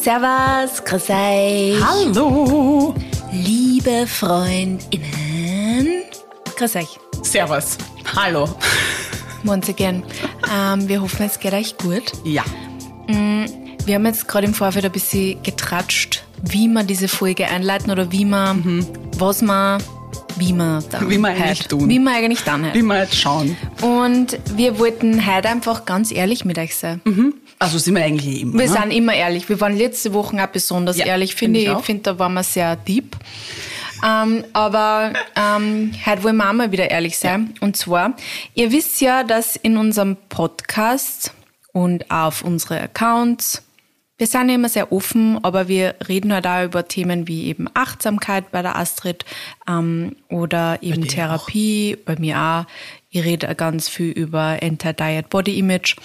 Servus, grüß euch. Hallo. Liebe Freundinnen, grüß euch. Servus. Hallo. Once again. Ähm, wir hoffen, es geht euch gut. Ja. Wir haben jetzt gerade im Vorfeld ein bisschen getratscht, wie wir diese Folge einleiten oder wie wir, was wir, wie dann Mhm. Wie wir eigentlich tun. Wie wir eigentlich dann Wie halt. wir jetzt schauen. Und wir wollten heute einfach ganz ehrlich mit euch sein. Also sind wir eigentlich immer. Wir ne? sind immer ehrlich. Wir waren letzte Woche auch besonders Ja, ehrlich, find finde ich ich. auch. Ich finde, da waren wir sehr deep. Ähm, aber ähm, heute wollen wir auch mal wieder ehrlich sein. Und zwar, ihr wisst ja, dass in unserem Podcast und auf unsere Accounts, wir sind ja immer sehr offen, aber wir reden halt auch über Themen wie eben Achtsamkeit bei der Astrid ähm, oder eben dir Therapie, bei mir auch. Ich rede auch ganz viel über Anti-Diet Body Image.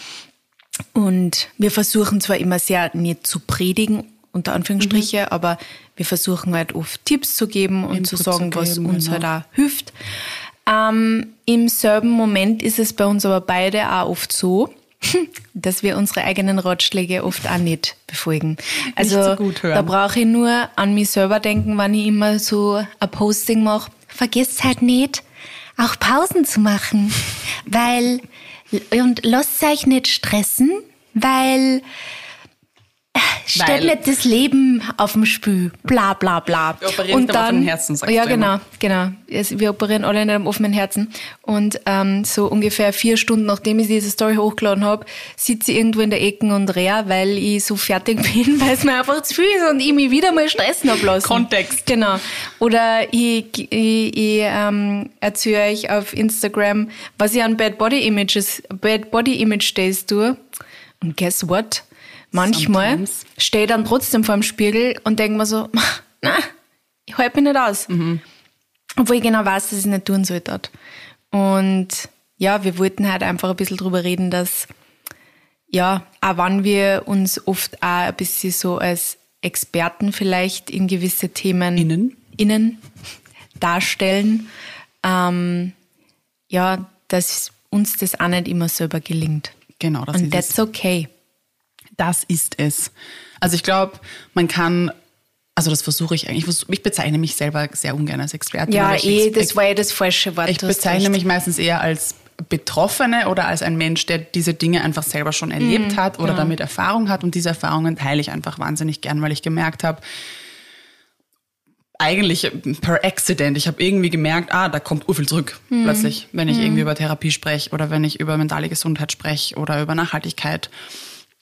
Und wir versuchen zwar immer sehr nicht zu predigen, unter Anführungsstriche, aber wir versuchen halt oft Tipps zu geben und zu Input sagen, zu was geben, uns genau. halt auch hilft. Ähm, Im selben Moment ist es bei uns aber beide auch oft so, dass wir unsere eigenen Ratschläge oft auch nicht befolgen. Also so gut hören. da brauche ich nur an mich selber denken, wenn ich immer so ein Posting mache. Vergesst halt nicht, auch Pausen zu machen, weil und lasst euch nicht stressen, weil Weil- nicht das Leben auf dem Spiel, bla bla bla. Wir operieren nicht am offenen Herzen, sagst Ja, du genau, immer. genau. Es- Wir operieren alle nicht am offenen Herzen. Und ähm, so ungefähr vier Stunden, nachdem ich diese Story hochgeladen habe, sitze ich irgendwo in der Ecke und rehe, weil ich so fertig bin, weil es mir einfach zu viel ist und ich mich wieder mal stressen habe lassen. Kontext. Genau. Oder ich, ich, ich ähm, erzähle euch auf Instagram, was ich an Bad Body Images, Bad Body Image Days tue. Und guess what? Manchmal Sometimes. stehe ich dann trotzdem vor dem Spiegel und denke mir so, na, ich halte mich nicht aus. Obwohl ich genau weiß, dass ich es nicht tun sollte. Und ja, wir wollten halt einfach ein bisschen drüber reden, dass ja, auch wenn wir uns oft auch ein bisschen so als Experten vielleicht in gewisse Themen Innen. innen darstellen, ähm, ja, dass uns das auch nicht immer selber gelingt. Genau, das Und ist that's es. okay. Das ist es. Also ich glaube, man kann, also das versuche ich eigentlich, ich bezeichne mich selber sehr ungern als Expertin. Ja, eh, das war ja das falsche Wort. Ich bezeichne mich meistens eher als Betroffene oder als ein Mensch, der diese Dinge einfach selber schon erlebt Mhm, hat oder damit Erfahrung hat. Und diese Erfahrungen teile ich einfach wahnsinnig gern, weil ich gemerkt habe, eigentlich per accident, ich habe irgendwie gemerkt, ah, da kommt urviel zurück Mhm. plötzlich, wenn ich irgendwie über Therapie spreche oder wenn ich über mentale Gesundheit spreche oder über Nachhaltigkeit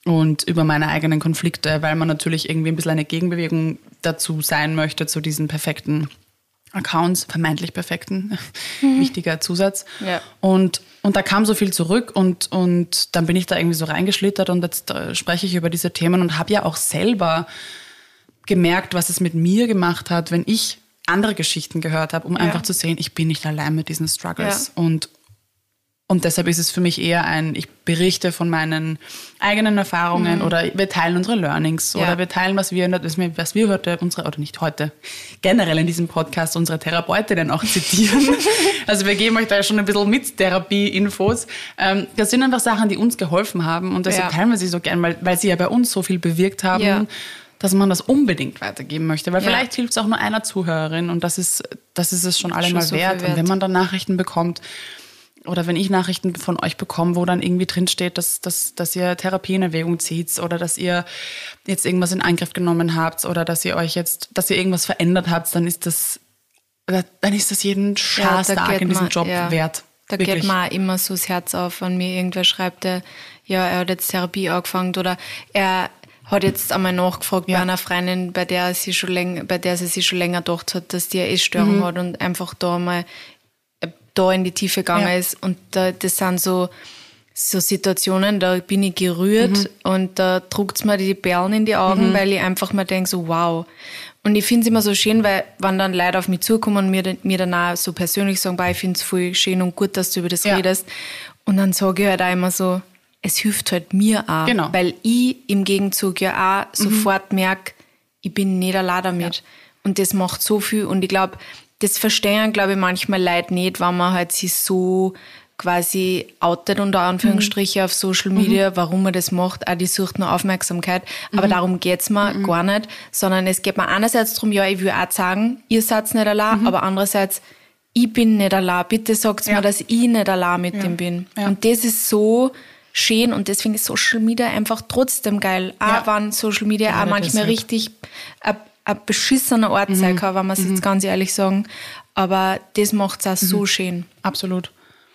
und über meine eigenen Konflikte, weil man natürlich irgendwie ein bisschen eine Gegenbewegung dazu sein möchte, zu diesen perfekten Accounts, vermeintlich perfekten, wichtiger Zusatz. Ja. Und, und da kam so viel zurück und, und dann bin ich da irgendwie so reingeschlittert und jetzt äh, spreche ich über diese Themen und habe ja auch selber gemerkt, was es mit mir gemacht hat, wenn ich andere Geschichten gehört habe, um einfach zu sehen, ich bin nicht allein mit diesen Struggles. Und, und deshalb ist es für mich eher ein, ich berichte von meinen eigenen Erfahrungen oder wir teilen unsere Learnings Mhm. Ja. oder wir teilen, was wir, was wir, heute, unsere, oder nicht heute, generell in diesem Podcast unsere Therapeutinnen auch zitieren. also wir geben euch da schon ein bisschen mit Therapie-Infos. Ähm, das sind einfach Sachen, die uns geholfen haben und deshalb Ja. teilen wir sie so gern, weil, weil sie ja bei uns so viel bewirkt haben. Ja. Dass man das unbedingt weitergeben möchte, weil Ja. vielleicht hilft es auch nur einer Zuhörerin und das ist, das ist es schon allemal so viel wert. Und wert. wenn man dann Nachrichten bekommt, oder wenn ich Nachrichten von euch bekomme, wo dann irgendwie drinsteht, dass, dass, dass ihr Therapie in Erwägung zieht oder dass ihr jetzt irgendwas in Angriff genommen habt oder dass ihr euch jetzt, dass ihr irgendwas verändert habt, dann ist das, dann ist das jeden Ja, Schaßtag geht in diesem man- Job ja. wert. Da Wirklich. geht mir auch immer so das Herz auf, wenn mir irgendwer schreibt, der, ja, er hat jetzt Therapie angefangen oder er hat jetzt einmal nachgefragt Ja. bei einer Freundin, bei der sie schon länger, bei der sie sich schon länger gedacht hat, dass die eine Essstörung Mhm. hat und einfach da mal da in die Tiefe gegangen Ja. ist. Und da, das sind so, so Situationen, da bin ich gerührt Mhm. und da druckt's mir die Perlen in die Augen, weil ich einfach mal denke, so wow. Und ich finde es immer so schön, weil wenn dann Leute auf mich zukommen und mir, dann- mir dann auch so persönlich sagen, ich finde es voll schön und gut, dass du über das Ja. redest. Und dann sage ich halt auch immer so, es hilft halt mir auch. Genau. Mhm. Weil ich im Gegenzug ja auch sofort merke, ich bin nicht allein damit. Und das macht so viel. Und ich glaube, das verstehen, glaube ich, manchmal Leute nicht, wenn man halt sich so quasi outet unter Anführungsstriche auf Social Media, warum man das macht. Auch die sucht nur Aufmerksamkeit. Aber darum geht's mir gar nicht, sondern es geht mir einerseits darum, ja, ich will auch sagen, ihr seid nicht allein, aber andererseits, ich bin nicht allein. Bitte sagt Ja. mir, dass ich nicht allein mit dem bin. Ja. Und das ist so schön und deswegen ist Social Media einfach trotzdem geil. Auch Ja. wenn Social Media auch manchmal richtig ein, beschissener Ort Mhm. sein kann, wenn man es jetzt ganz ehrlich sagen. Aber das macht es auch Mhm. so schön. Absolut.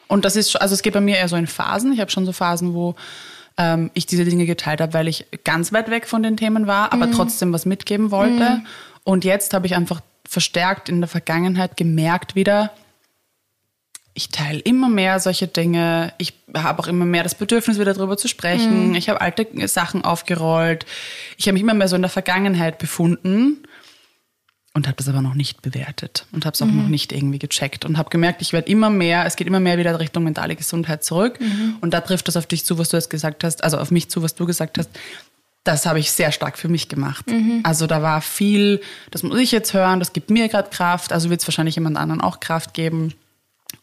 Und das ist, also es geht bei mir eher so in Phasen. Ich habe schon so Phasen, wo ähm, ich diese Dinge geteilt habe, weil ich ganz weit weg von den Themen war, aber trotzdem was mitgeben wollte. Und jetzt habe ich einfach verstärkt in der Vergangenheit gemerkt wieder, ich teile immer mehr solche Dinge. Ich habe auch immer mehr das Bedürfnis, wieder darüber zu sprechen. Ich habe alte Sachen aufgerollt. Ich habe mich immer mehr so in der Vergangenheit befunden und habe das aber noch nicht bewertet und habe es auch noch nicht irgendwie gecheckt und habe gemerkt, ich werde immer mehr, es geht immer mehr wieder Richtung mentale Gesundheit zurück und da trifft das auf dich zu, was du jetzt gesagt hast, also auf mich zu, was du gesagt hast. Das habe ich sehr stark für mich gemacht. Also da war viel, das muss ich jetzt hören, das gibt mir gerade Kraft, also wird es wahrscheinlich jemand anderen auch Kraft geben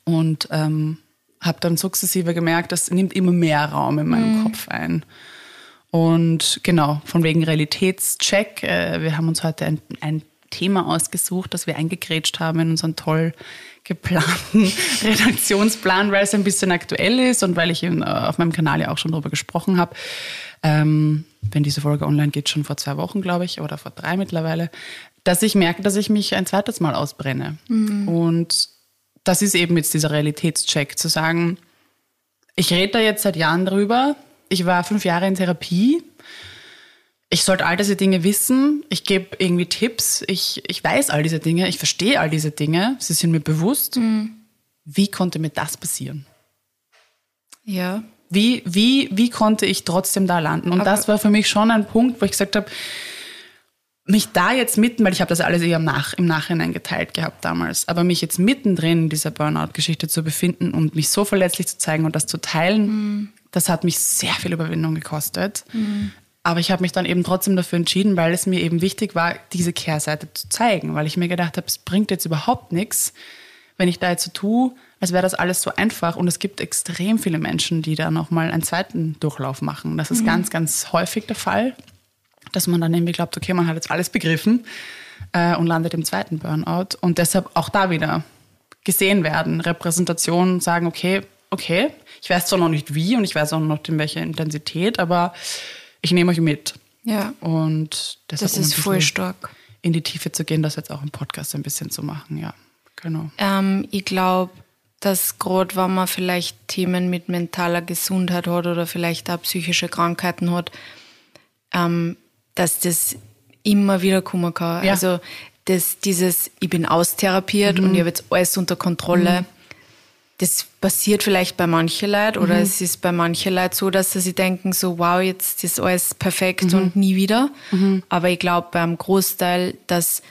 und ähm, habe dann sukzessive gemerkt, das nimmt immer mehr Raum in meinem Kopf ein. Und genau, von wegen Realitätscheck. Äh, wir haben uns heute ein, ein Thema ausgesucht, das wir eingegrätscht haben in unseren toll geplanten Redaktionsplan, weil es ein bisschen aktuell ist und weil ich in, äh, auf meinem Kanal ja auch schon darüber gesprochen habe. Ähm, wenn diese Folge online geht, schon vor zwei Wochen, glaube ich, oder vor drei mittlerweile, dass ich merke, dass ich mich ein zweites Mal ausbrenne. Und das ist eben jetzt dieser Realitätscheck, zu sagen, ich rede da jetzt seit Jahren drüber. Ich war fünf Jahre in Therapie. Ich sollte all diese Dinge wissen. Ich gebe irgendwie Tipps. Ich, ich weiß all diese Dinge. Ich verstehe all diese Dinge. Sie sind mir bewusst. Wie konnte mir das passieren? Ja. Wie, wie, wie konnte ich trotzdem da landen? Und das war für mich schon ein Punkt, wo ich gesagt habe, mich da jetzt mitten, weil ich habe das alles eher im, Nach, im Nachhinein geteilt gehabt damals, aber mich jetzt mittendrin in dieser Burnout-Geschichte zu befinden und mich so verletzlich zu zeigen und das zu teilen, das hat mich sehr viel Überwindung gekostet. Aber ich habe mich dann eben trotzdem dafür entschieden, weil es mir eben wichtig war, diese Kehrseite zu zeigen, weil ich mir gedacht habe, es bringt jetzt überhaupt nichts, wenn ich da jetzt so tue, als wäre das alles so einfach. Und es gibt extrem viele Menschen, die da nochmal einen zweiten Durchlauf machen. Das ist ganz, ganz häufig der Fall, dass man dann irgendwie glaubt, okay, man hat jetzt alles begriffen äh, und landet im zweiten Burnout. Und deshalb auch da wieder gesehen werden, Repräsentation, sagen, okay, okay, ich weiß zwar noch nicht wie und ich weiß auch noch nicht in welcher Intensität, aber ich nehme euch mit. Ja. Und deshalb Das um ist voll bisschen stark. in die Tiefe zu gehen, das jetzt auch im Podcast ein bisschen zu machen, ja. Genau. Ähm, ich glaube, dass gerade wenn man vielleicht Themen mit mentaler Gesundheit hat oder vielleicht auch psychische Krankheiten hat, ähm, dass das immer wieder kommen kann. Ja. Also das, dieses, ich bin austherapiert und ich habe jetzt alles unter Kontrolle. Das passiert vielleicht bei manchen Leuten oder es ist bei manchen Leuten so, dass sie denken, so wow, jetzt ist alles perfekt und nie wieder. Aber ich glaube beim Großteil, dass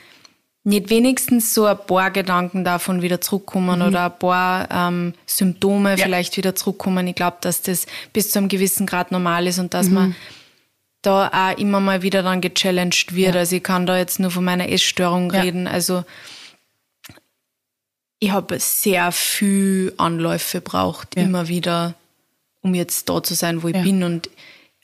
nicht wenigstens so ein paar Gedanken davon wieder zurückkommen oder ein paar ähm, Symptome vielleicht wieder zurückkommen. Ich glaube, dass das bis zu einem gewissen Grad normal ist und dass man da auch immer mal wieder dann gechallenged wird. Also ich kann da jetzt nur von meiner Essstörung Ja. reden. Also ich habe sehr viel Anläufe braucht, Ja. immer wieder, um jetzt da zu sein, wo ich Ja. bin. Und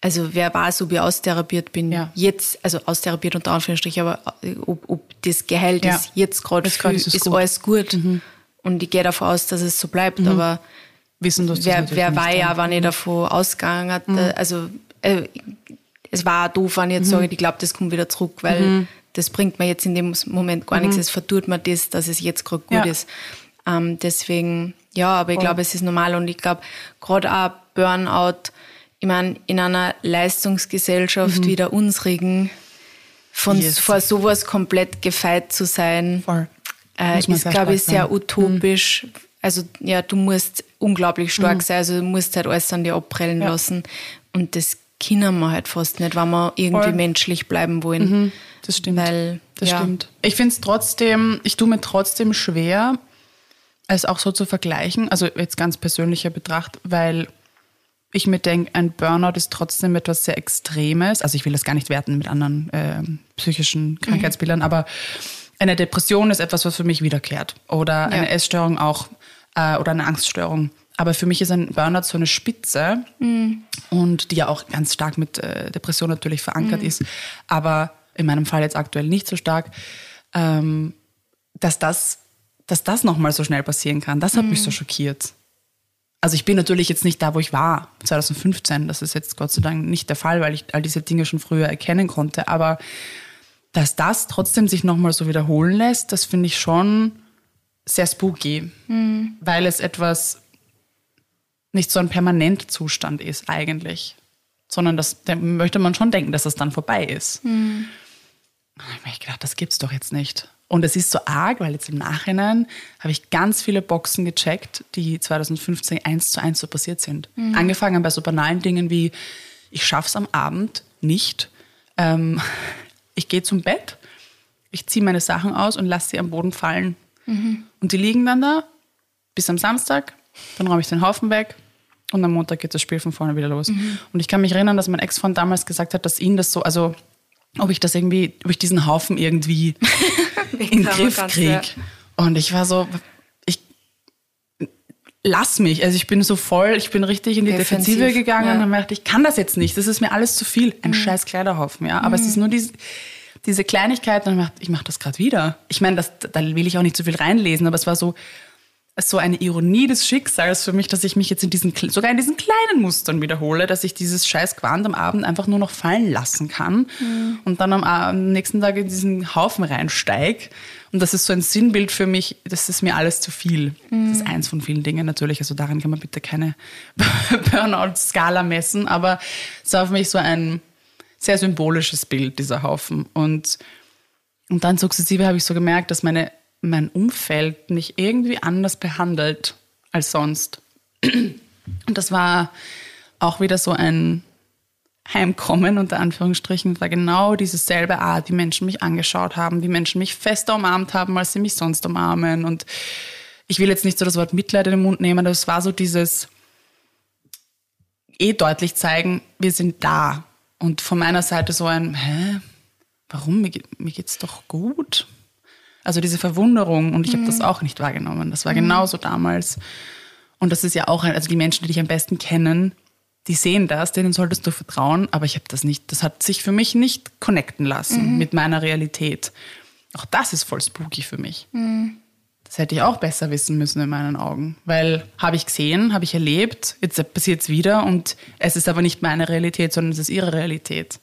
also wer weiß, ob ich austherapiert bin. Ja. Jetzt, also austherapiert unter Anführungsstrichen, aber äh, ob, ob das geheilt Ja. ist, jetzt gerade viel, ist ist, es gut. Mhm. alles gut. Und ich gehe davon aus, dass es so bleibt. Aber Wissen, dass das wer, natürlich wer war ja, wann ich davon ausgegangen hat, also äh, es war auch doof, wenn ich jetzt sage, ich glaube, das kommt wieder zurück, weil das bringt mir jetzt in dem Moment gar nichts. Es vertut mir das, dass es jetzt gerade gut Ja. ist. Ähm, deswegen, ja, aber ich glaube, es ist normal und ich glaube, gerade auch Burnout, ich meine, in einer Leistungsgesellschaft wie der unsrigen, von Yes. vor sowas komplett gefeit zu sein, äh, ist, glaube ich, sehr sein. utopisch. Also, ja, du musst unglaublich stark sein. Also, du musst halt alles an dir abprellen Ja. lassen. Und das können wir halt fast nicht, wenn wir irgendwie Voll. menschlich bleiben wollen. Das stimmt. Weil, das ja. stimmt. Ich finde es trotzdem, ich tue mir trotzdem schwer, es auch so zu vergleichen, also jetzt ganz persönlicher Betracht, weil ich mir denke, ein Burnout ist trotzdem etwas sehr Extremes. Also ich will das gar nicht werten mit anderen ähm, psychischen Krankheitsbildern, aber eine Depression ist etwas, was für mich wiederkehrt. Oder eine Ja. Essstörung auch. Äh, oder eine Angststörung. Aber für mich ist ein Burnout so eine Spitze und die ja auch ganz stark mit äh, Depression natürlich verankert ist, aber in meinem Fall jetzt aktuell nicht so stark, ähm, dass das, dass das nochmal so schnell passieren kann. Das hat mich so schockiert. Also ich bin natürlich jetzt nicht da, wo ich war, 2015. Das ist jetzt Gott sei Dank nicht der Fall, weil ich all diese Dinge schon früher erkennen konnte. Aber dass das trotzdem sich nochmal so wiederholen lässt, das finde ich schon sehr spooky, weil es etwas nicht so ein Permanentzustand ist eigentlich, sondern das da möchte man schon denken, dass das dann vorbei ist. Und da habe ich gedacht, das gibt's doch jetzt nicht. Und es ist so arg, weil jetzt im Nachhinein habe ich ganz viele Boxen gecheckt, die 2015 eins zu eins so passiert sind. Angefangen bei so banalen Dingen wie, ich schaff's am Abend nicht, ähm, ich gehe zum Bett, ich ziehe meine Sachen aus und lasse sie am Boden fallen. Und die liegen dann da bis am Samstag, dann räume ich den Haufen weg und am Montag geht das Spiel von vorne wieder los. Und ich kann mich erinnern, dass mein Ex-Freund damals gesagt hat, dass ihn das so, also ob ich das irgendwie, ob ich diesen Haufen irgendwie in den Griff kriege. ja. Und ich war so, ich lass mich. Also ich bin so voll, ich bin richtig in die Defensiv, Defensive gegangen ja. und habe gedacht, ich kann das jetzt nicht. Das ist mir alles zu viel. Ein scheiß Kleiderhaufen, ja. Aber es ist nur diese, diese Kleinigkeit und ich mach, ich mache das gerade wieder. Ich meine, das, da will ich auch nicht zu viel reinlesen, aber es war so, so eine Ironie des Schicksals für mich, dass ich mich jetzt in diesen, sogar in diesen kleinen Mustern wiederhole, dass ich dieses scheiß Quant am Abend einfach nur noch fallen lassen kann und dann am, am nächsten Tag in diesen Haufen reinsteig. Und das ist so ein Sinnbild für mich, das ist mir alles zu viel. Das ist eins von vielen Dingen natürlich, also daran kann man bitte keine Burnout-Skala messen, aber es war für mich so ein sehr symbolisches Bild, dieser Haufen. Und und dann sukzessive habe ich so gemerkt, dass meine, mein Umfeld mich irgendwie anders behandelt als sonst. Und das war auch wieder so ein Heimkommen, unter Anführungsstrichen, war genau diese selbe Art, die Menschen mich angeschaut haben, die Menschen mich fester umarmt haben, als sie mich sonst umarmen. Und ich will jetzt nicht so das Wort Mitleid in den Mund nehmen, aber es war so dieses eh deutlich zeigen, wir sind da. Und von meiner Seite so ein, hä, warum? Mir geht's doch gut. Also diese Verwunderung und ich habe das auch nicht wahrgenommen. Das war genauso damals. Und das ist ja auch, also die Menschen, die dich am besten kennen, die sehen das, denen solltest du vertrauen, aber ich habe das nicht, das hat sich für mich nicht connecten lassen mit meiner Realität. Auch das ist voll spooky für mich. Das hätte ich auch besser wissen müssen in meinen Augen. Weil habe ich gesehen, habe ich erlebt, jetzt passiert es wieder und es ist aber nicht meine Realität, sondern es ist ihre Realität.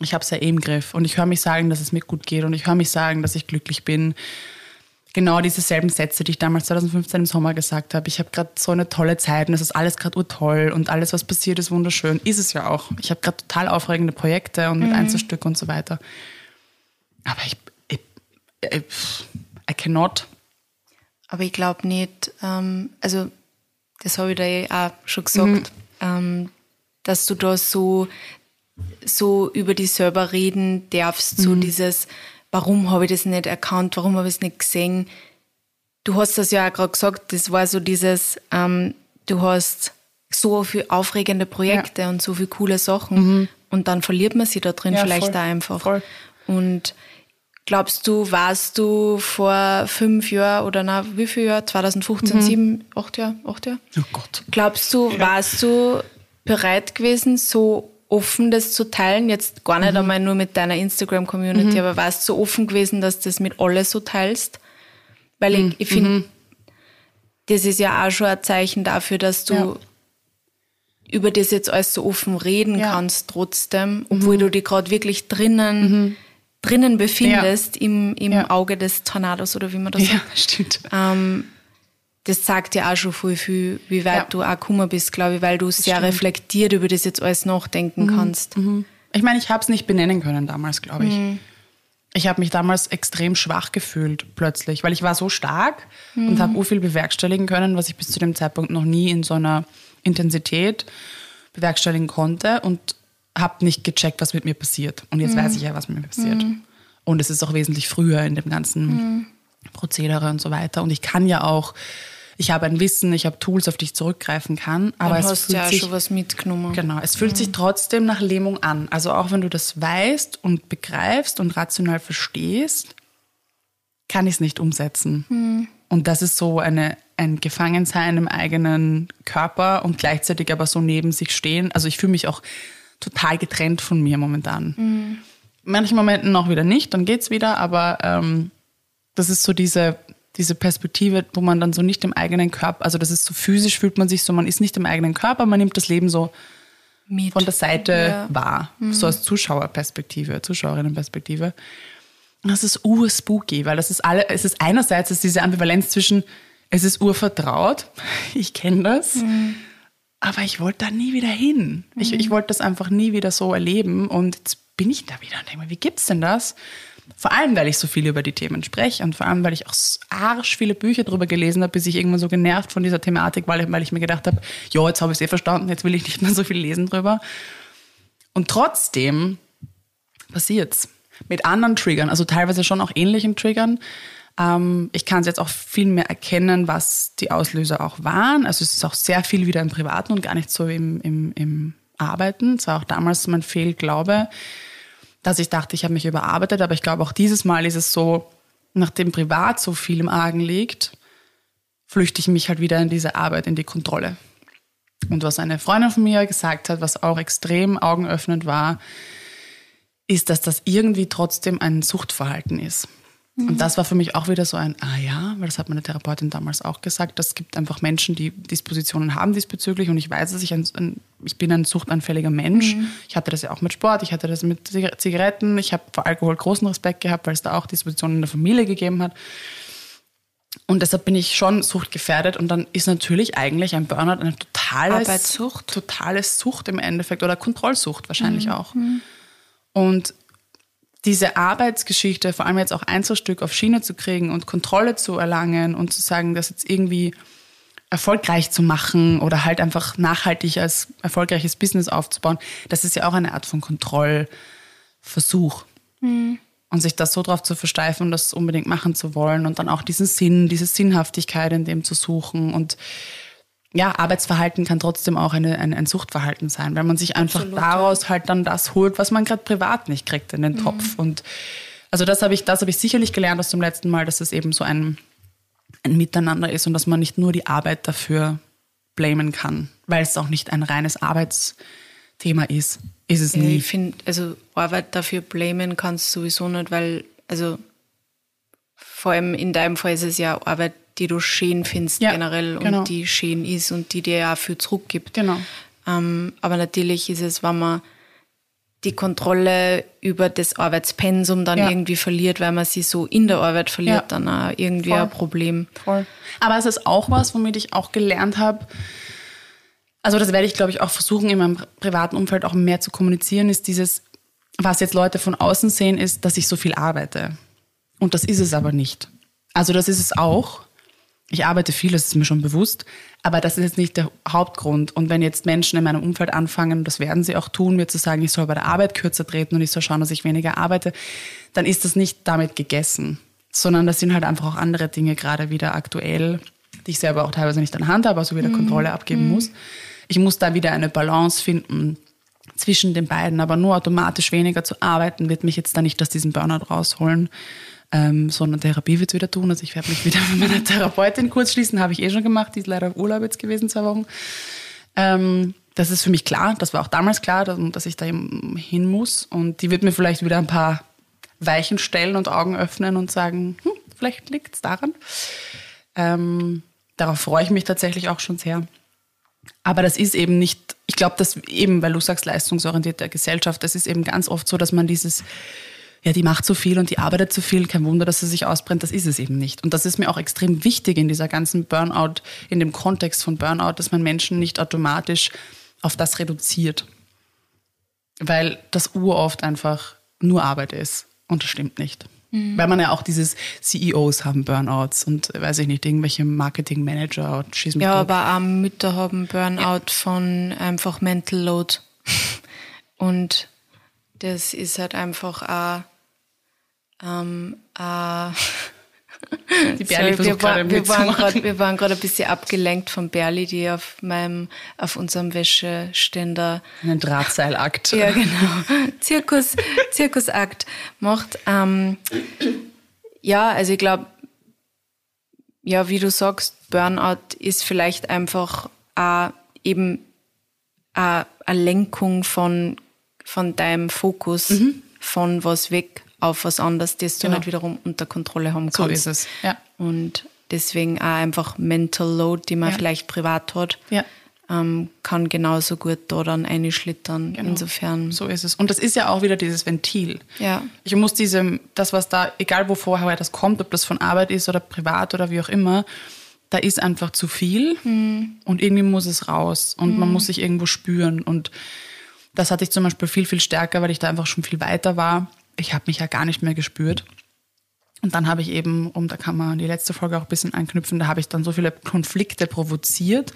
Ich habe es ja eh im Griff und ich höre mich sagen, dass es mir gut geht und ich höre mich sagen, dass ich glücklich bin. Genau diese selben Sätze, die ich damals 2015 im Sommer gesagt habe. Ich habe gerade so eine tolle Zeit und es ist alles gerade urtoll und alles, was passiert, ist wunderschön. Ist es ja auch. Ich habe gerade total aufregende Projekte und mit Einzelstück und so weiter. Aber ich, ich, ich I cannot Aber ich glaube nicht, ähm, also das habe ich dir eh auch schon gesagt, ähm, dass du da so, so über dich selber reden darfst, so dieses, warum habe ich das nicht erkannt, warum habe ich es nicht gesehen. Du hast das ja auch gerade gesagt, das war so dieses, ähm, du hast so viele aufregende Projekte und so viele coole Sachen und dann verliert man sich da drin Ja, vielleicht voll. da einfach. Voll. Und glaubst du, warst du vor fünf Jahren oder na, wie viel Jahr? 2015, sieben, acht Jahre, acht Jahre? Oh Gott. Glaubst du, warst du bereit gewesen, so offen das zu teilen? Jetzt gar nicht einmal nur mit deiner Instagram-Community, aber warst du so offen gewesen, dass du das mit alle so teilst? Weil ich, ich finde, das ist ja auch schon ein Zeichen dafür, dass du Ja. über das jetzt alles so offen reden Ja. kannst trotzdem, obwohl du dich gerade wirklich drinnen, drinnen befindest im, im Ja. Auge des Tornados oder wie man das Ja, sagt. stimmt. Ähm, das sagt ja auch schon voll viel, wie weit Ja. du auch gekommen bist, glaube ich, weil du sehr reflektiert über das jetzt alles nachdenken kannst. Ich meine, ich habe es nicht benennen können damals, glaube ich. Ich habe mich damals extrem schwach gefühlt plötzlich, weil ich war so stark und habe so viel bewerkstelligen können, was ich bis zu dem Zeitpunkt noch nie in so einer Intensität bewerkstelligen konnte und habe nicht gecheckt, was mit mir passiert. Und jetzt weiß ich ja, was mit mir passiert. Und es ist auch wesentlich früher in dem ganzen Prozedere und so weiter. Und ich kann ja auch, ich habe ein Wissen, ich habe Tools, auf die ich zurückgreifen kann. Aber Dann es hast fühlt ja sich schon was mitgenommen. Genau, es fühlt sich trotzdem nach Lähmung an. Also auch wenn du das weißt und begreifst und rational verstehst, kann ich es nicht umsetzen. Und das ist so eine, ein Gefangensein im eigenen Körper und gleichzeitig aber so neben sich stehen. Also ich fühle mich auch total getrennt von mir momentan. Mhm. Manchen Momenten auch wieder nicht, dann geht's wieder, aber ähm, das ist so diese, diese Perspektive, wo man dann so nicht im eigenen Körper, also das ist so physisch fühlt man sich so, man ist nicht im eigenen Körper, man nimmt das Leben so Mit. von der Seite ja. wahr, mhm. so als Zuschauerperspektive, Zuschauerinnenperspektive. Und das ist urspooky, weil das ist alle, es ist einerseits ist diese Ambivalenz zwischen, es ist urvertraut, ich kenne das, mhm. aber ich wollte da nie wieder hin. Mhm. Ich, ich wollte das einfach nie wieder so erleben und jetzt bin ich da wieder und denke mir, wie gibt's denn das? Vor allem, weil ich so viel über die Themen spreche und vor allem, weil ich auch arsch viele Bücher darüber gelesen habe, bis ich irgendwann so genervt von dieser Thematik, ich, weil ich mir gedacht habe, ja, jetzt habe ich es eh verstanden, jetzt will ich nicht mehr so viel lesen drüber. Und trotzdem passiert's mit anderen Triggern, also teilweise schon auch ähnlichen Triggern. Ähm, ich kann es jetzt auch viel mehr erkennen, was die Auslöser auch waren. Also es ist auch sehr viel wieder im Privaten und gar nicht so im, im, im Arbeiten. Es war auch damals mein Fehlglaube, dass ich dachte, ich habe mich überarbeitet. Aber ich glaube, auch dieses Mal ist es so, nachdem privat so viel im Argen liegt, flüchte ich mich halt wieder in diese Arbeit, in die Kontrolle. Und was eine Freundin von mir gesagt hat, was auch extrem augenöffnend war, ist, dass das irgendwie trotzdem ein Suchtverhalten ist. Mhm. Und das war für mich auch wieder so ein, ah ja, weil das hat meine Therapeutin damals auch gesagt, es gibt einfach Menschen, die Dispositionen haben diesbezüglich und ich weiß, dass ich ein, ein ich bin ein suchtanfälliger Mensch. Mhm. Ich hatte das ja auch mit Sport, ich hatte das mit Zigaretten, ich habe vor Alkohol großen Respekt gehabt, weil es da auch Dispositionen in der Familie gegeben hat. Und deshalb bin ich schon suchtgefährdet und dann ist natürlich eigentlich ein Burnout eine totales, Arbeitssucht. totales Sucht im Endeffekt oder Kontrollsucht wahrscheinlich mhm. auch. Mhm. Und diese Arbeitsgeschichte, vor allem jetzt auch Einzelstück auf Schiene zu kriegen und Kontrolle zu erlangen und zu sagen, das jetzt irgendwie erfolgreich zu machen oder halt einfach nachhaltig als erfolgreiches Business aufzubauen, das ist ja auch eine Art von Kontrollversuch. Mhm. Und sich das so drauf zu versteifen und das unbedingt machen zu wollen und dann auch diesen Sinn, diese Sinnhaftigkeit in dem zu suchen und ja, Arbeitsverhalten kann trotzdem auch eine, ein, ein Suchtverhalten sein, weil man sich einfach Absolut, daraus ja. halt dann das holt, was man gerade privat nicht kriegt in den mhm. Topf. Und also das habe ich, das habe ich sicherlich gelernt aus dem letzten Mal, dass es eben so ein, ein Miteinander ist und dass man nicht nur die Arbeit dafür blamen kann, weil es auch nicht ein reines Arbeitsthema ist. Ist es nie. Ich finde, also Arbeit dafür blamen kannst du sowieso nicht, weil, also vor allem in deinem Fall ist es ja Arbeit die du schön findest ja, generell genau. und die schön ist und die dir ja viel zurückgibt. Genau. Ähm, aber natürlich ist es, wenn man die Kontrolle über das Arbeitspensum dann ja. irgendwie verliert, weil man sie so in der Arbeit verliert, ja. dann auch irgendwie Voll. ein Problem. Voll. Aber es ist auch was, womit ich auch gelernt habe, also das werde ich, glaube ich, auch versuchen, in meinem privaten Umfeld auch mehr zu kommunizieren, ist dieses, was jetzt Leute von außen sehen, ist, dass ich so viel arbeite. Und das ist es aber nicht. Also das ist es auch, ich arbeite viel, das ist mir schon bewusst, aber das ist jetzt nicht der Hauptgrund. Und wenn jetzt Menschen in meinem Umfeld anfangen, das werden sie auch tun, mir zu sagen, ich soll bei der Arbeit kürzer treten und ich soll schauen, dass ich weniger arbeite, dann ist das nicht damit gegessen, sondern das sind halt einfach auch andere Dinge gerade wieder aktuell, die ich selber auch teilweise nicht an Hand habe, also wieder mhm. Kontrolle abgeben mhm. muss. Ich muss da wieder eine Balance finden zwischen den beiden, aber nur automatisch weniger zu arbeiten, wird mich jetzt da nicht aus diesem Burnout rausholen ähm, sondern Therapie wird es wieder tun. Also ich werde mich wieder mit meiner Therapeutin kurz schließen, habe ich eh schon gemacht, die ist leider auf Urlaub jetzt gewesen, zwei Wochen. Ähm, das ist für mich klar, das war auch damals klar, dass ich da hin muss. Und die wird mir vielleicht wieder ein paar Weichen stellen und Augen öffnen und sagen, hm, vielleicht liegt es daran. Ähm, darauf freue ich mich tatsächlich auch schon sehr. Aber das ist eben nicht, ich glaube, dass eben, weil du sagst, leistungsorientierte Gesellschaft, das ist eben ganz oft so, dass man dieses ja, die macht zu viel und die arbeitet zu viel, kein Wunder, dass sie sich ausbrennt, das ist es eben nicht. Und das ist mir auch extrem wichtig in dieser ganzen Burnout, in dem Kontext von Burnout, dass man Menschen nicht automatisch auf das reduziert. Weil das uroft einfach nur Arbeit ist. Und das stimmt nicht. Mhm. Weil man ja auch dieses CEOs haben Burnouts und weiß ich nicht, irgendwelche Marketingmanager und schießen Ja, aber auch Mütter haben Burnout ja. von einfach Mental Load. und das ist halt einfach auch ähm, äh, die Berli Sorry, wir, war, wir, waren grad, wir waren gerade ein bisschen abgelenkt von Berli, die auf meinem, auf unserem Wäscheständer einen Drahtseilakt. Ja, genau. Zirkus, Zirkusakt macht. Ähm, ja, also ich glaube, ja, wie du sagst, Burnout ist vielleicht einfach äh, eben äh, eine Lenkung von, von deinem Fokus Mhm. von was weg auf was anderes, das du Genau. nicht wiederum unter Kontrolle haben So kannst. ist es. Ja. Und deswegen auch einfach Mental Load, die man Ja. vielleicht privat hat, Ja. ähm, kann genauso gut da dann einschlittern. Genau. Insofern. So ist es. Und das ist ja auch wieder dieses Ventil. Ja. Ich muss diesem, das, was da, egal wo vorher das kommt, ob das von Arbeit ist oder privat oder wie auch immer, da ist einfach zu viel und irgendwie muss es raus und man muss sich irgendwo spüren. Und das hatte ich zum Beispiel viel, viel stärker, weil ich da einfach schon viel weiter war. Ich habe mich ja gar nicht mehr gespürt. Und dann habe ich eben, um da kann man an die letzte Folge auch ein bisschen anknüpfen, da habe ich dann so viele Konflikte provoziert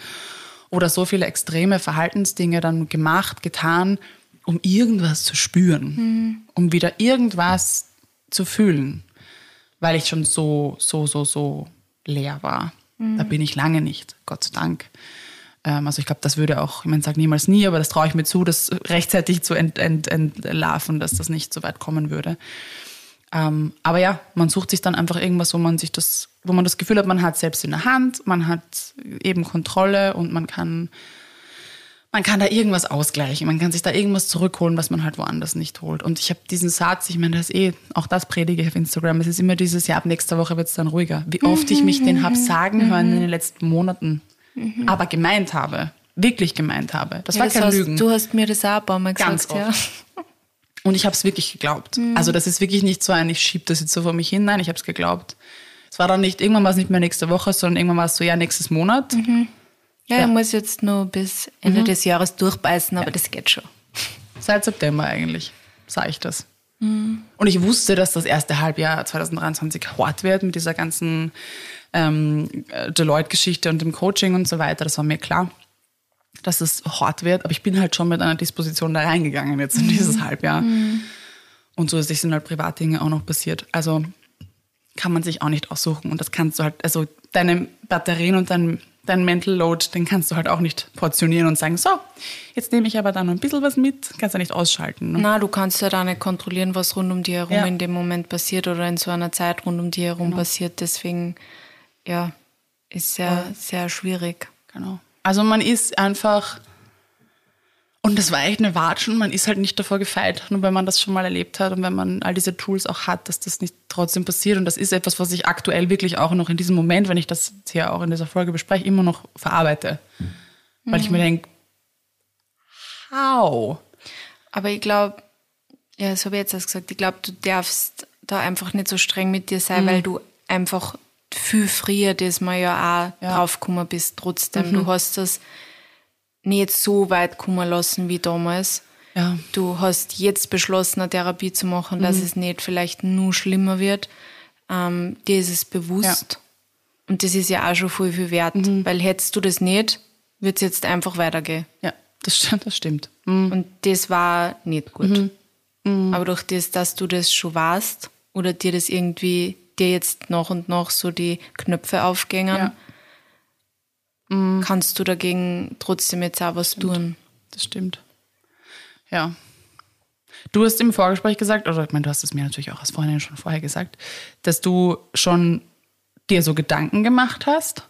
oder so viele extreme Verhaltensdinge dann gemacht, getan, um irgendwas zu spüren, um wieder irgendwas zu fühlen, weil ich schon so, so, so, so leer war. Da bin ich lange nicht, Gott sei Dank. Ähm, also ich glaube, das würde auch, ich meine, sag niemals nie, aber das traue ich mir zu, das rechtzeitig zu ent, ent, entlarven, dass das nicht so weit kommen würde. Ähm, aber ja, man sucht sich dann einfach irgendwas, wo man sich das, wo man das Gefühl hat, man hat selbst in der Hand, man hat eben Kontrolle und man kann, man kann da irgendwas ausgleichen, man kann sich da irgendwas zurückholen, was man halt woanders nicht holt. Und ich habe diesen Satz, ich meine, das ist eh, auch das predige ich auf Instagram, es ist immer dieses, ja, ab nächster Woche wird es dann ruhiger. Wie oft ich mich den hab sagen hören in den letzten Monaten, aber gemeint habe, wirklich gemeint habe. Das Ja, war das kein hast, Lügen. Du hast mir das auch ein paar Mal Ganz gesagt, ja. oft. Und ich habe es wirklich geglaubt. Also das ist wirklich nicht so ein, ich schieb das jetzt so vor mich hin. Nein, ich habe es geglaubt. Es war dann nicht, irgendwann war es nicht mehr nächste Woche, sondern irgendwann war es so, ja, nächstes Monat. Ja, Ja. ich muss jetzt nur bis Ende des Jahres durchbeißen, aber das geht schon. Seit September eigentlich, sah ich das. Und ich wusste, dass das erste Halbjahr 2023 hart wird mit dieser ganzen ähm, äh, Deloitte-Geschichte und dem Coaching und so weiter. Das war mir klar, dass es hart wird. Aber ich bin halt schon mit einer Disposition da reingegangen jetzt in dieses Halbjahr. Und zusätzlich sind halt Privatdinge auch noch passiert. Also kann man sich auch nicht aussuchen. Und das kannst du halt, also deine Batterien und dein, dein Mental Load, den kannst du halt auch nicht portionieren und sagen, so, jetzt nehme ich aber da noch ein bisschen was mit. Kannst du nicht ausschalten. Ne? Na, du kannst ja da nicht kontrollieren, was rund um dir herum Ja. in dem Moment passiert oder in so einer Zeit rund um dir herum passiert. Deswegen, ja, ist sehr, sehr schwierig. Genau. Also man ist einfach, und das war echt eine Watschen, man ist halt nicht davor gefeit, nur wenn man das schon mal erlebt hat und wenn man all diese Tools auch hat, dass das nicht trotzdem passiert. Und das ist etwas, was ich aktuell wirklich auch noch in diesem Moment, wenn ich das hier auch in dieser Folge bespreche, immer noch verarbeite. Weil ich mir denke, how? Aber ich glaube, ja, das habe ich jetzt erst gesagt, ich glaube, du darfst da einfach nicht so streng mit dir Mhm. sein, weil du einfach viel früher das mal ja auch Ja. Mhm. draufgekommen bist. Trotzdem, du hast das nicht so weit kommen lassen wie damals. Ja. Du hast jetzt beschlossen, eine Therapie zu machen, dass Mhm. es nicht vielleicht nur schlimmer wird. Ähm, dir ist es bewusst. Und das ist ja auch schon viel, viel wert. Mhm. Weil hättest du das nicht, wird es jetzt einfach weitergehen. Ja, das stimmt. Das stimmt. Mhm. Und das war nicht gut. Aber durch das, dass du das schon warst oder dir das irgendwie, dir jetzt nach und nach so die Knöpfe aufgängen, Ja. kannst du dagegen trotzdem jetzt auch was tun. Das stimmt. Ja. Du hast im Vorgespräch gesagt, oder ich meine, du hast es mir natürlich auch als Freundin schon vorher gesagt, dass du schon dir so Gedanken gemacht hast.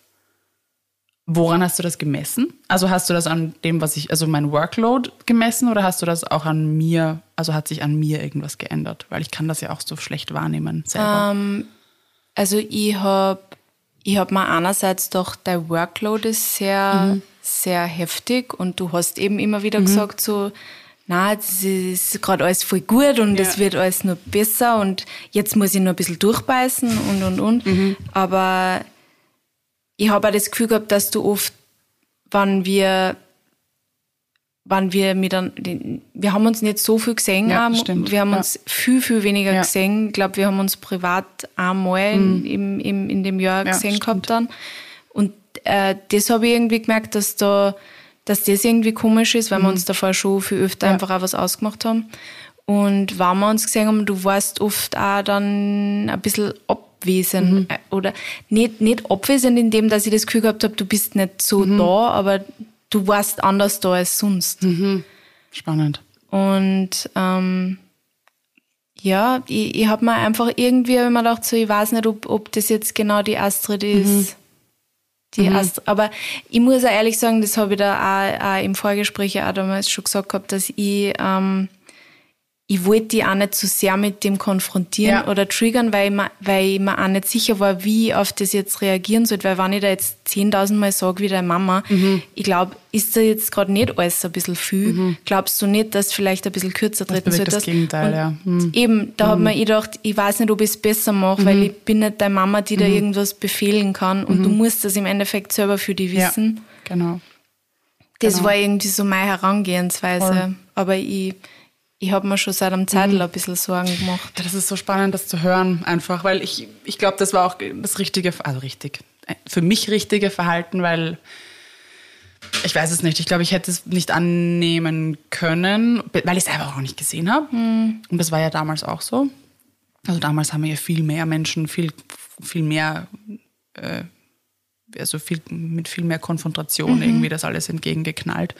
Woran hast du das gemessen? Also hast du das an dem, was ich, also mein Workload gemessen oder hast du das auch an mir, also hat sich an mir irgendwas geändert? Weil ich kann das ja auch so schlecht wahrnehmen selber. Also ich habe ich hab mir einerseits doch, dein Workload ist sehr, sehr heftig und du hast eben immer wieder gesagt so, na, das ist gerade alles voll gut und es Ja. wird alles nur besser und jetzt muss ich nur ein bisschen durchbeißen und und und. Aber ich habe auch das Gefühl gehabt, dass du oft, wenn wir wann wir mit an, wir haben uns nicht so viel gesehen, Ja, stimmt. wir haben Ja. uns viel, viel weniger Ja. gesehen. Ich glaube, wir haben uns privat einmal im, im, in dem Jahr Ja, gesehen stimmt. gehabt dann. Und äh, das habe ich irgendwie gemerkt, dass da, dass das irgendwie komisch ist, weil wir uns davor schon viel öfter Mhm. Einfach auch was ausgemacht haben. Und wenn wir uns gesehen haben, du warst oft auch dann ein bisschen abwesend. Mhm. äh, Oder nicht, nicht abwesend in dem, dass ich das Gefühl gehabt habe, du bist nicht so Mhm. da, aber du warst anders da als sonst. Spannend. Und ähm, ja, ich, ich habe mir einfach irgendwie hab mir gedacht, so, ich weiß nicht, ob, ob das jetzt genau die Astrid ist. Mhm. Die Astrid. Aber ich muss auch ehrlich sagen, das habe ich da auch, auch im Vorgespräch auch damals schon gesagt gehabt, dass ich, ähm, ich wollte die auch nicht zu sehr mit dem konfrontieren Ja. oder triggern, weil ich, mir, weil ich mir auch nicht sicher war, wie ich auf das jetzt reagieren sollte. Weil wenn ich da jetzt 10.000 Mal sage, wie der Mama, Mhm. ich glaube, ist da jetzt gerade nicht alles ein bisschen viel? Glaubst du nicht, dass vielleicht ein bisschen kürzer treten bewirkt das solltest? Gegenteil, ja. Mhm. Eben, da hat mir ich gedacht, ich weiß nicht, ob ich es besser mache, weil ich bin nicht deine Mama, die da irgendwas befehlen kann und du musst das im Endeffekt selber für dich Ja, wissen. genau. Das Genau. war irgendwie so meine Herangehensweise. Voll. Aber ich, ich habe mir schon seit einem Zeitl Mhm. ein bisschen Sorgen gemacht. Das ist so spannend, das zu hören, einfach, weil ich, ich glaube, das war auch das richtige, also richtig, für mich richtige Verhalten, weil ich weiß es nicht. Ich glaube, ich hätte es nicht annehmen können, weil ich es einfach auch nicht gesehen habe. Und das war ja damals auch so. Also damals haben wir ja viel mehr Menschen, viel, viel mehr, äh, also viel, mit viel mehr Konfrontation irgendwie das alles entgegengeknallt.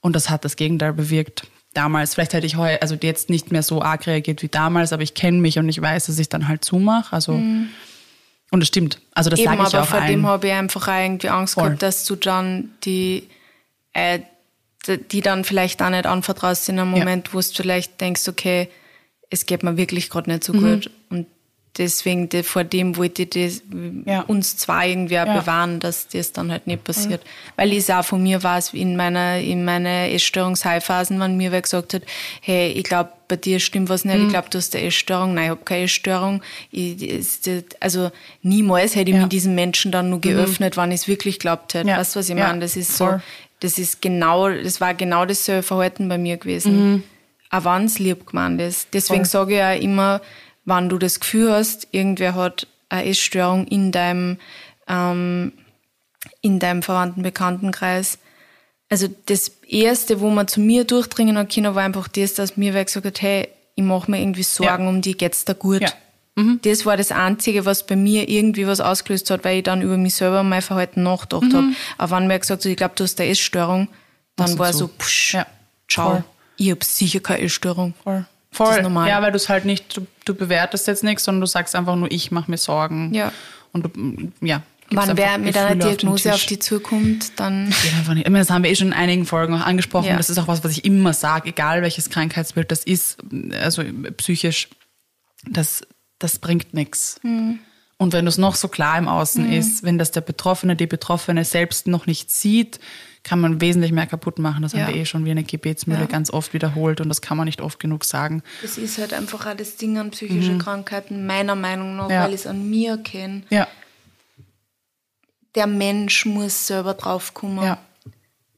Und das hat das Gegenteil bewirkt. Damals, vielleicht hätte ich heu, also jetzt nicht mehr so arg reagiert wie damals, aber ich kenne mich und ich weiß, dass ich dann halt zumache. Also, und das stimmt. Also das sage ich aber auch vor dem allen. habe ich einfach auch irgendwie Angst Voll. gehabt, dass du dann die, äh, die dann vielleicht auch nicht anvertraust in einem Ja. Moment, wo du vielleicht denkst, okay, es geht mir wirklich gerade nicht Mhm. so gut. Und deswegen, de, vor dem wollte ich das, Ja. uns zwei irgendwie auch Ja. Mhm. bewahren, dass das dann halt nicht passiert. Weil ich es auch von mir weiß, in meiner, in meiner Essstörungshigh-Phasen, wenn mir wer gesagt hat, hey, ich glaube, bei dir stimmt was nicht, ich Mhm. glaube, du hast eine Essstörung. Nein, ich habe keine Essstörung. Ich, also niemals hätte ich Ja. mich diesen Menschen dann nur geöffnet, wenn ich es wirklich glaubt hätte. Ja. Weißt du, was ich Ja. meine? Das ist so, das ist genau, das war genau dasselbe Verhalten bei mir gewesen. Auch wenn es lieb gemeint ist. Deswegen Mhm. Sage ich auch immer, wenn du das Gefühl hast, irgendwer hat eine Essstörung in deinem, ähm, in deinem verwandten Bekanntenkreis. Also das Erste, wo man zu mir durchdringen hat können, war einfach das, dass mir wer gesagt hat, hey, ich mache mir irgendwie Sorgen Ja. um die, geht's da gut? Ja. Mhm. Das war das Einzige, was bei mir irgendwie was ausgelöst hat, weil ich dann über mich selber und mein Verhalten nachgedacht Mhm. habe. Aber wenn mir gesagt hat, ich glaube, du hast eine Essstörung, dann war zu. so, psch, Ja. ciao, Voll. ich habe sicher keine Essstörung. Voll. Voll. Ja, weil du es halt nicht, du, du bewertest jetzt nichts, sondern du sagst einfach nur, ich mache mir Sorgen. Ja. Und du, ja. einfach wer mit einer auf Diagnose auf, Tisch. die zukommt, dann Geht einfach nicht. Das haben wir eh schon in einigen Folgen auch angesprochen. Ja. Das ist auch was, was ich immer sage, egal welches Krankheitsbild das ist, also psychisch, das, das bringt nichts. Mhm. Und wenn das noch so klar im Außen ist, wenn das der Betroffene, die Betroffene selbst noch nicht sieht, kann man wesentlich mehr kaputt machen. Das Ja. haben wir eh schon wie eine Gebetsmühle Ja. ganz oft wiederholt und das kann man nicht oft genug sagen. das ist halt einfach auch das Ding an psychischen Krankheiten, meiner Meinung nach, Mhm. Ja. weil ich es an mir kenne. Ja, Der Mensch muss selber draufkommen. ja.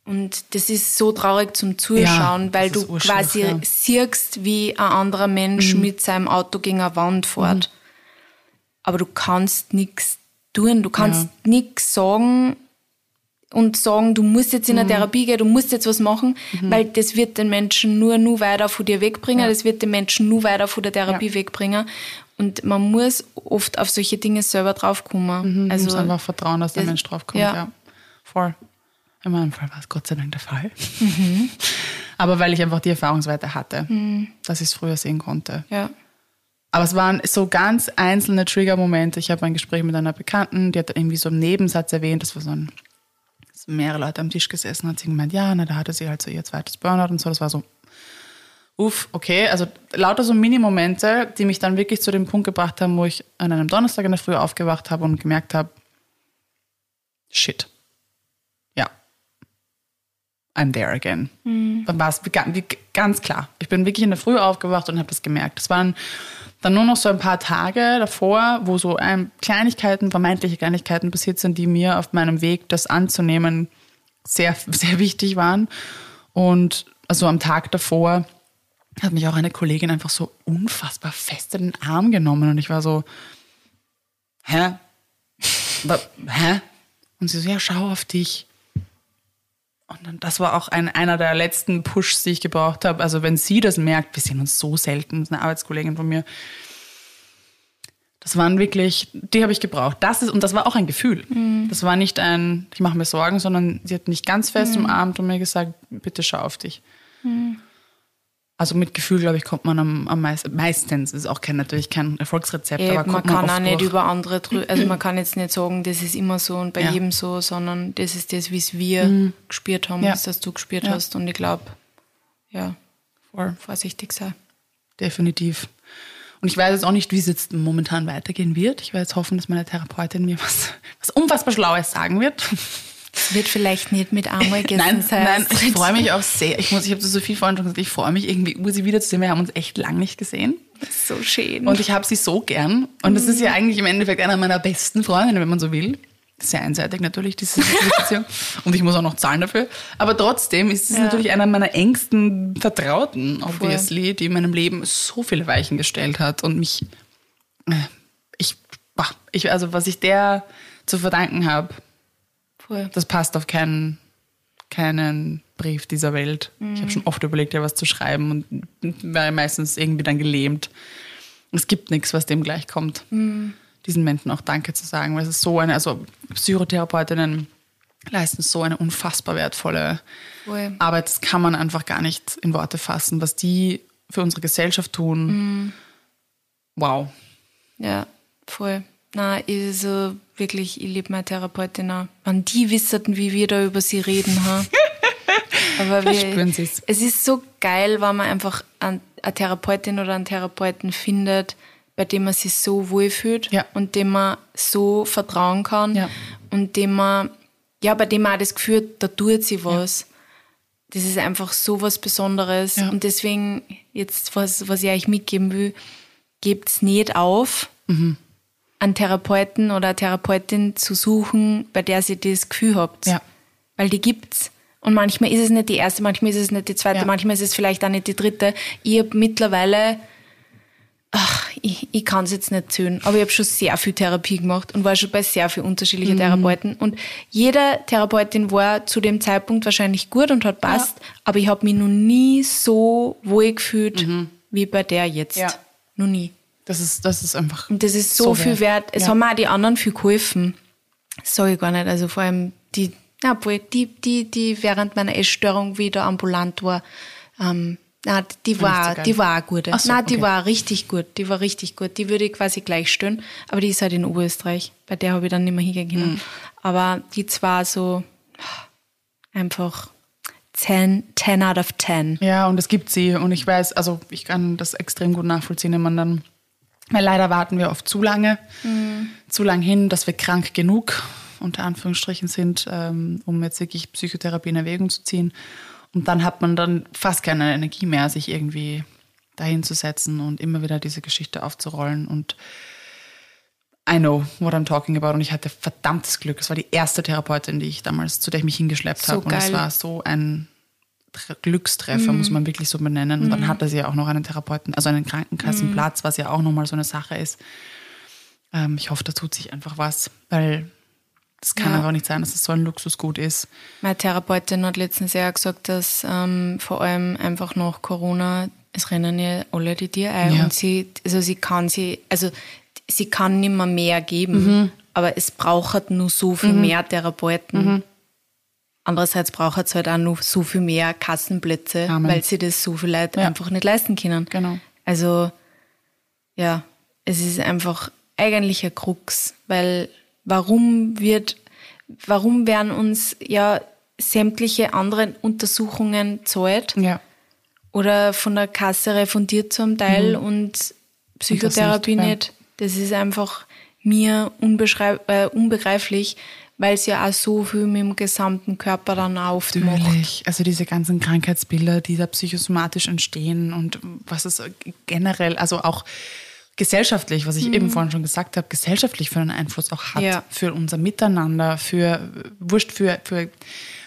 Und das ist so traurig zum Zuschauen, weil du quasi ja. Mhm. siehst, wie ein anderer Mensch mit seinem Auto gegen eine Wand fährt. Aber du kannst nichts tun. Du kannst nichts sagen und sagen, du musst jetzt Mhm. in eine Therapie gehen, du musst jetzt was machen, weil das wird den Menschen nur, nur weiter von dir wegbringen, das wird den Menschen nur weiter von der Therapie Ja. wegbringen. Und man muss oft auf solche Dinge selber draufkommen. Mhm, also, muss einfach vertrauen, dass der das- Mensch draufkommt. ja. Ja. Voll. In meinem Fall war es Gott sei Dank der Fall. Mhm. Aber weil ich einfach die Erfahrungsweite hatte, dass ich es früher sehen konnte. ja. Aber es waren so ganz einzelne Trigger-Momente. Ich habe ein Gespräch mit einer Bekannten, die hat irgendwie so einen Nebensatz erwähnt, das war so ein, mehrere Leute am Tisch gesessen, hat sie gemeint, ja, na, da hatte sie halt so ihr zweites Burnout und so. Das war so, uff, okay. Also lauter so Mini-Momente, die mich dann wirklich zu dem Punkt gebracht haben, wo ich an einem Donnerstag in der Früh aufgewacht habe und gemerkt habe, shit. Ja. I'm there again. Dann war es ganz klar. Ich bin wirklich in der Früh aufgewacht und habe das gemerkt. Es waren dann nur noch so ein paar Tage davor, wo so ähm, Kleinigkeiten, vermeintliche Kleinigkeiten passiert sind, die mir auf meinem Weg, das anzunehmen, sehr, sehr wichtig waren. Und also am Tag davor hat mich auch eine Kollegin einfach so unfassbar fest in den Arm genommen und ich war so, hä? Hä? Und sie so, ja, schau auf dich. Und das war auch ein, einer der letzten Pushs, die ich gebraucht habe. Also wenn sie das merkt, wir sehen uns so selten, das ist eine Arbeitskollegin von mir. Das waren wirklich, die habe ich gebraucht. Das ist, und das war auch ein Gefühl. Das war nicht ein, ich mache mir Sorgen, sondern sie hat mich ganz fest umarmt und mir gesagt, bitte schau auf dich. Also mit Gefühl, glaube ich, kommt man am, am meisten, meistens, ist auch kein, natürlich kein Erfolgsrezept, Eben, aber man kommt man, kann oft auch nicht durch. über andere drüber, also man kann jetzt nicht sagen, das ist immer so und bei Ja. jedem so, sondern das ist das, wie es wir gespürt haben, Ja. das, was du gespürt Ja. hast. Und ich glaube, ja, Voll. vorsichtig sein. Definitiv. Und ich weiß jetzt auch nicht, wie es jetzt momentan weitergehen wird. Ich werde jetzt hoffen, dass meine Therapeutin mir was, was unfassbar Schlaues sagen wird. Es wird vielleicht nicht mit einmal gegessen Nein, sein. nein, ich freue mich auch sehr. Ich muss, ich habe so viel vorhin schon gesagt, ich freue mich irgendwie, Ursi wiederzusehen. Wir haben uns echt lang nicht gesehen. so schön. Und ich habe sie so gern. Und das ist ja eigentlich im Endeffekt einer meiner besten Freundinnen, wenn man so will. Sehr einseitig natürlich, diese Beziehung. Und ich muss auch noch zahlen dafür. Aber trotzdem ist es Ja. natürlich einer meiner engsten Vertrauten, obviously, die in meinem Leben so viele Weichen gestellt hat und mich, äh, ich, ich also was ich der zu verdanken habe, Voll. das passt auf keinen, keinen Brief dieser Welt. Ich habe schon oft überlegt, ja was zu schreiben und wäre meistens irgendwie dann gelähmt. Es gibt nichts, was dem gleichkommt. Diesen Menschen auch Danke zu sagen, weil es ist so eine, also Psychotherapeutinnen leisten so eine unfassbar wertvolle Voll. Arbeit. Das kann man einfach gar nicht in Worte fassen, was die für unsere Gesellschaft tun. Wow. Ja, voll. Na, also wirklich, ich liebe meine Therapeutin auch. Wenn die wüssten, wie wir da über sie reden, ha? Aber wir, es ist so geil, wenn man einfach ein- eine Therapeutin oder einen Therapeuten findet, bei dem man sich so wohlfühlt Ja. und dem man so vertrauen kann Ja. und dem man, ja, bei dem man auch das Gefühl hat, da tut sie was. Das ist einfach so was Besonderes. Ja. Und deswegen, jetzt, was, was ich euch mitgeben will, gebt's nicht auf, Mhm. Einen Therapeuten oder eine Therapeutin zu suchen, bei der ihr das Gefühl habt. Ja. Weil die gibt's. Und manchmal ist es nicht die erste, manchmal ist es nicht die zweite, Ja. manchmal ist es vielleicht auch nicht die dritte. Ich habe mittlerweile, ach, ich, ich kann es jetzt nicht zählen, aber ich habe schon sehr viel Therapie gemacht und war schon bei sehr vielen unterschiedlichen Therapeuten. Und jede Therapeutin war zu dem Zeitpunkt wahrscheinlich gut und hat passt, aber ich habe mich noch nie so wohl gefühlt wie bei der jetzt. Ja. Noch nie. Das ist, das ist einfach. Und das ist so, viel wert. Es Ja. haben auch die anderen viel geholfen. Das sage ich gar nicht. Also vor allem die, na, obwohl die, die, die während meiner Essstörung wieder ambulant war, ähm, na, die so war, die war gute. Ach so, na, die okay. war richtig gut. Die war richtig gut. Die würde ich quasi gleich stellen. Aber die ist halt in Oberösterreich. Bei der habe ich dann nicht mehr hingehen können. Mhm. Aber die zwar so einfach 10, 10 out of 10. Ja, und es gibt sie. Und ich weiß, also ich kann das extrem gut nachvollziehen, wenn man dann, weil leider warten wir oft zu lange, zu lang hin, dass wir krank genug, unter Anführungsstrichen, sind, ähm, um jetzt wirklich Psychotherapie in Erwägung zu ziehen. Und dann hat man dann fast keine Energie mehr, sich irgendwie dahin zu setzen und immer wieder diese Geschichte aufzurollen. Und I know what I'm talking about. Und ich hatte verdammtes Glück. Es war die erste Therapeutin, die ich damals, zu der ich mich hingeschleppt So habe. Und es war so ein Tre- Glückstreffer, muss man wirklich so benennen. Und dann hatte sie ja auch noch einen Therapeuten, also einen Krankenkassenplatz, was ja auch nochmal so eine Sache ist. Ähm, ich hoffe, da tut sich einfach was, weil es kann Ja. einfach nicht sein, dass es so ein Luxusgut ist. Meine Therapeutin hat letztens ja gesagt, dass ähm, vor allem einfach nach Corona, es rennen ja alle die Tiere ein Ja. und sie, also sie kann sie, also sie kann nicht mehr mehr geben, Mhm. aber es braucht halt nur so viel mehr Therapeuten. Mhm. Andererseits braucht es halt auch noch so viel mehr Kassenplätze, Amen. weil sie das so viel Leute Ja. einfach nicht leisten können. Genau. Also, ja, es ist einfach eigentlich ein Krux, weil warum wird, warum werden uns ja sämtliche anderen Untersuchungen zahlt Ja. oder von der Kasse refundiert zum Teil und Psychotherapie Mhm. nicht, ja. nicht? Das ist einfach mir äh, unbegreiflich, weil es ja auch so viel mit dem gesamten Körper dann auch oft macht. Natürlich. Also diese ganzen Krankheitsbilder, die da psychosomatisch entstehen und was es generell, also auch gesellschaftlich, was ich eben vorhin schon gesagt habe, gesellschaftlich für einen Einfluss auch hat, Mhm. Ja. für unser Miteinander, für wurscht, für, für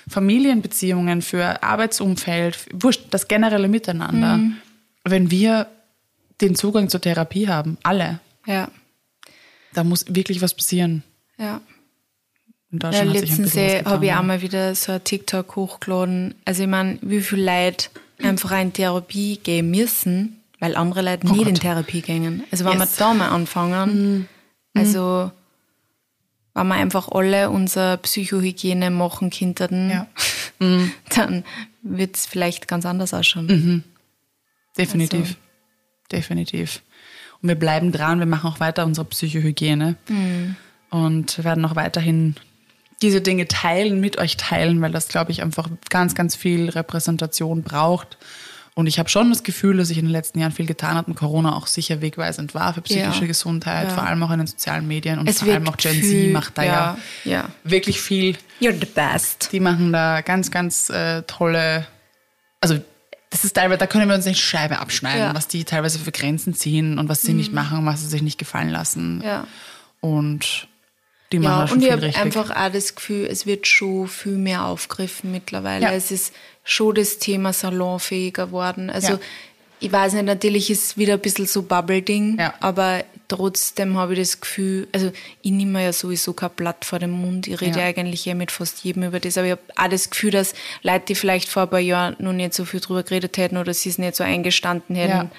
Familienbeziehungen, für Arbeitsumfeld, wurscht, das generelle Miteinander. Mhm. Wenn wir den Zugang zur Therapie haben, alle, Ja, da muss wirklich was passieren. ja. In Ja, Deutschland ein letztens habe ich ja. auch mal wieder so ein TikTok hochgeladen. Also ich meine, wie viele Leute einfach in Therapie gehen müssen, weil andere Leute nicht in Oh. Therapie gehen. Also wenn Yes. Mhm. wir da mal anfangen, also wenn wir einfach alle unsere Psychohygiene machen könnten, Ja. dann wird es vielleicht ganz anders ausschauen. Mhm. definitiv. Also- Definitiv. Und wir bleiben dran, wir machen auch weiter unsere Psychohygiene Mhm. und werden auch weiterhin diese Dinge teilen, mit euch teilen, weil das, glaube ich, einfach ganz, ganz viel Repräsentation braucht. Und ich habe schon das Gefühl, dass sich in den letzten Jahren viel getan hat und Corona auch sicher wegweisend war für psychische Ja. Gesundheit, Ja. vor allem auch in den sozialen Medien und Es vor allem auch Gen Z viel- macht da ja, ja, wirklich viel You're the best. die machen da ganz, ganz äh, tolle, also das ist teilweise, da können wir uns nicht Scheibe abschneiden. Mhm. was die teilweise für Grenzen ziehen und was sie nicht machen was sie sich nicht gefallen lassen. Ja. Und die machen Ja, da schon und ich habe einfach auch das Gefühl, es wird schon viel mehr aufgegriffen mittlerweile. Ja. Es ist schon das Thema salonfähiger geworden. Also Ja. ich weiß nicht, natürlich ist es wieder ein bisschen so Bubble-Ding, Ja. aber trotzdem habe ich das Gefühl, also ich nehme ja sowieso kein Blatt vor den Mund. Ich rede Ja. ja. eigentlich ja mit fast jedem über das, aber ich habe auch das Gefühl, dass Leute, die vielleicht vor ein paar Jahren noch nicht so viel drüber geredet hätten oder sie es nicht so eingestanden hätten,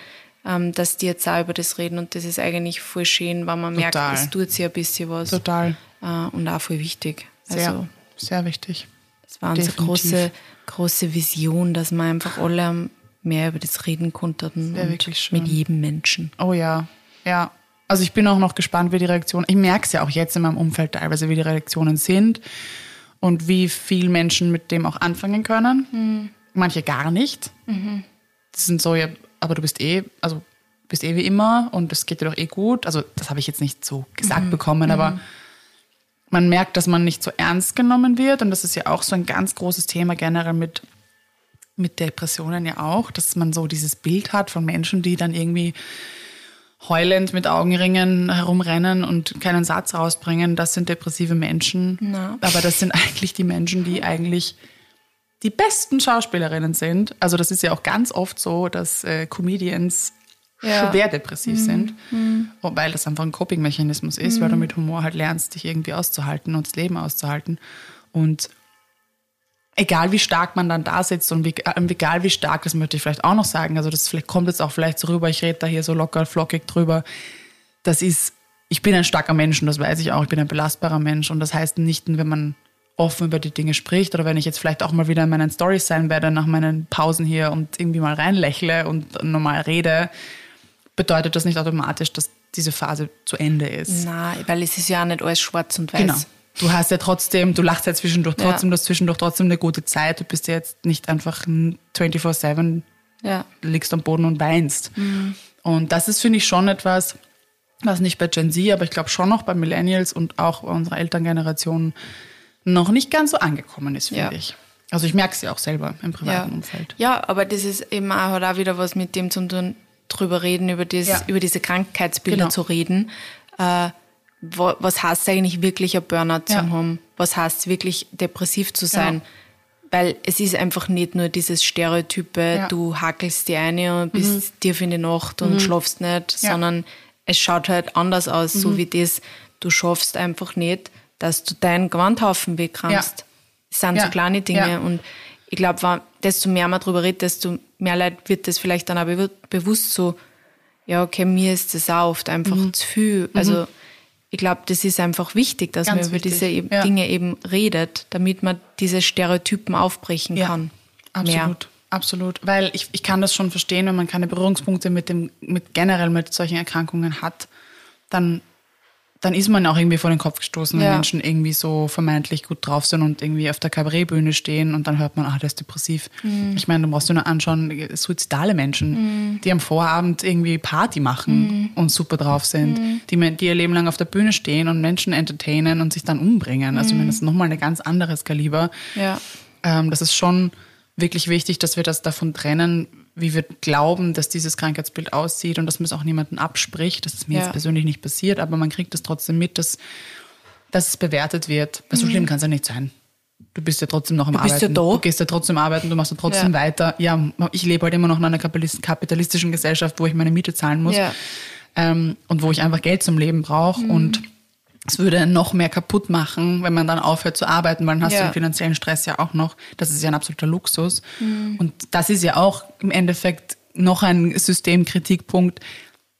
ähm, dass die jetzt auch über das reden und das ist eigentlich voll schön, weil man merkt, Total. es tut sich ein bisschen was. Total. Äh, und auch voll wichtig. Sehr, Also, sehr wichtig. das war unsere definitiv. große, große Vision, dass wir einfach alle mehr über das reden konnten. Und. Mit jedem Menschen. Oh ja, ja. Also ich bin auch noch gespannt, wie die Reaktionen, ich merke es ja auch jetzt in meinem Umfeld teilweise, wie die Reaktionen sind und wie viel Menschen mit dem auch anfangen können. Mhm. Manche gar nicht. Das sind so, ja, aber du bist eh, also bist eh wie immer und es geht dir doch eh gut. Also das habe ich jetzt nicht so gesagt Mhm. bekommen, aber man merkt, dass man nicht so ernst genommen wird und das ist ja auch so ein ganz großes Thema generell mit mit Depressionen ja auch, dass man so dieses Bild hat von Menschen, die dann irgendwie heulend mit Augenringen herumrennen und keinen Satz rausbringen. Das sind depressive Menschen. Na. Aber das sind eigentlich die Menschen, die eigentlich die besten Schauspielerinnen sind. Also das ist ja auch ganz oft so, dass äh, Comedians Ja. schwer depressiv sind, weil das einfach ein Coping-Mechanismus ist, weil du mit Humor halt lernst, dich irgendwie auszuhalten und das Leben auszuhalten. Und egal wie stark man dann da sitzt und wie, äh, egal wie stark, das möchte ich vielleicht auch noch sagen, also das vielleicht kommt jetzt auch vielleicht so rüber, ich rede da hier so locker flockig drüber, das ist, ich bin ein starker Mensch und das weiß ich auch, ich bin ein belastbarer Mensch und das heißt nicht, wenn man offen über die Dinge spricht oder wenn ich jetzt vielleicht auch mal wieder in meinen Stories sein werde nach meinen Pausen hier und irgendwie mal reinlächle und normal rede, bedeutet das nicht automatisch, dass diese Phase zu Ende ist. Na, weil es ist ja auch nicht alles schwarz und weiß. Genau. Du hast ja trotzdem, du lachst ja zwischendurch Ja. trotzdem, du hast zwischendurch trotzdem eine gute Zeit. Du bist ja jetzt nicht einfach 24-7, Ja. liegst am Boden und weinst. Und das ist, finde ich, schon etwas, was nicht bei Gen Z, aber ich glaube schon noch bei Millennials und auch bei unserer Elterngeneration noch nicht ganz so angekommen ist, finde Ja. ich. Also ich merke es ja auch selber im privaten Ja. Umfeld. ja, aber das ist eben auch, hat auch wieder was mit dem zu tun, drüber reden, über, das, Ja. über diese Krankheitsbilder Genau. zu reden. Äh, wo, was heißt eigentlich wirklich ein Burnout zu haben? Was heißt wirklich depressiv zu sein? Genau. Weil es ist einfach nicht nur dieses Stereotype. Mhm. du hackelst die eine und bist tief in die Nacht und schlafst nicht. Mhm. sondern es schaut halt anders aus, so wie das, du schaffst einfach nicht, dass du deinen Gewandhaufen wegkrammst. Ja. Das sind Ja. so kleine Dinge Ja. und ich glaube, desto mehr man darüber redet, desto mehr Leute wird das vielleicht dann auch bewu- bewusst so, ja, okay, mir ist das auch oft einfach Mhm. zu viel. Also ich glaube, das ist einfach wichtig, dass Ganz man über wichtig, diese eben ja. Dinge eben redet, damit man diese Stereotypen aufbrechen kann. Absolut, absolut. Weil ich, ich kann das schon verstehen, wenn man keine Berührungspunkte mit dem, mit generell mit solchen Erkrankungen hat, dann, dann ist man auch irgendwie vor den Kopf gestoßen, wenn Ja. Menschen irgendwie so vermeintlich gut drauf sind und irgendwie auf der Kabarettbühne stehen und dann hört man, ah, der ist depressiv. Mhm. Ich meine, du brauchst dir nur anschauen, suizidale Menschen, die am Vorabend irgendwie Party machen Mhm. und super drauf sind, die, men- die ihr Leben lang auf der Bühne stehen und Menschen entertainen und sich dann umbringen. Also ich meine, das ist nochmal ein ganz anderes Kaliber. Mhm. Ja. Ähm, das ist schon wirklich wichtig, dass wir das davon trennen, wie wir glauben, dass dieses Krankheitsbild aussieht und dass man es auch niemandem abspricht. Das ist mir Ja. jetzt persönlich nicht passiert, aber man kriegt das trotzdem mit, dass, dass es bewertet wird. Weil so schlimm kann es ja nicht sein. Du bist ja trotzdem noch am Mhm. bist ja Arbeiten. da. Du gehst ja trotzdem arbeiten, du machst ja trotzdem Ja. weiter. Ja, ich lebe halt immer noch in einer kapitalist- kapitalistischen Gesellschaft, wo ich meine Miete zahlen muss Ja. ähm, und wo ich einfach Geld zum Leben brauche. Mhm. Und es würde noch mehr kaputt machen, wenn man dann aufhört zu arbeiten, weil dann hast Ja. du den finanziellen Stress ja auch noch. Das ist ja ein absoluter Luxus. Mhm. Und das ist ja auch im Endeffekt noch ein Systemkritikpunkt.